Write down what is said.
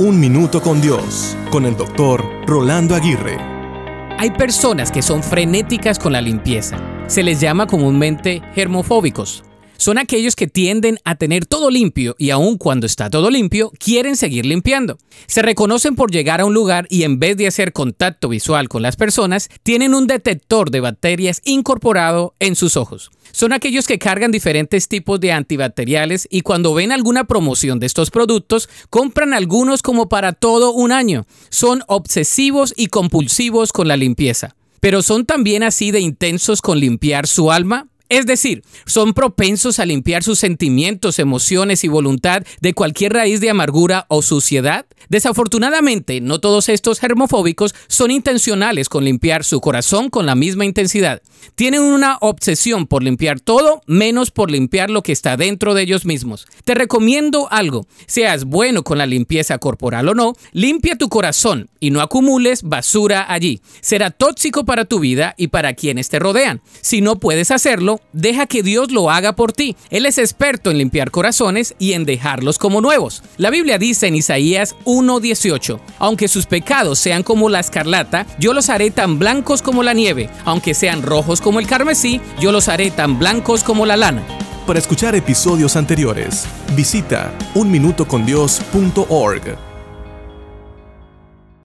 Un Minuto con Dios, con el doctor Rolando Aguirre. Hay personas que son frenéticas con la limpieza. Se les llama comúnmente germofóbicos. Son aquellos que tienden a tener todo limpio y aun cuando está todo limpio, quieren seguir limpiando. Se reconocen por llegar a un lugar y en vez de hacer contacto visual con las personas, tienen un detector de bacterias incorporado en sus ojos. Son aquellos que cargan diferentes tipos de antibacteriales y cuando ven alguna promoción de estos productos, compran algunos como para todo un año. Son obsesivos y compulsivos con la limpieza. Pero son también así de intensos con limpiar su alma, es decir, son propensos a limpiar sus sentimientos, emociones y voluntad de cualquier raíz de amargura o suciedad. Desafortunadamente, no todos estos germofóbicos son intencionales con limpiar su corazón con la misma intensidad. Tienen una obsesión por limpiar todo menos por limpiar lo que está dentro de ellos mismos. Te recomiendo algo, seas bueno con la limpieza corporal o no, limpia tu corazón y no acumules basura allí. Será tóxico para tu vida y para quienes te rodean. Si no puedes hacerlo, deja que Dios lo haga por ti. Él es experto en limpiar corazones y en dejarlos como nuevos. La Biblia dice en Isaías 1:18, aunque sus pecados sean como la escarlata, yo los haré tan blancos como la nieve, aunque sean rojos como el carmesí, yo los haré tan blancos como la lana. Para escuchar episodios anteriores, visita unminutocondios.org.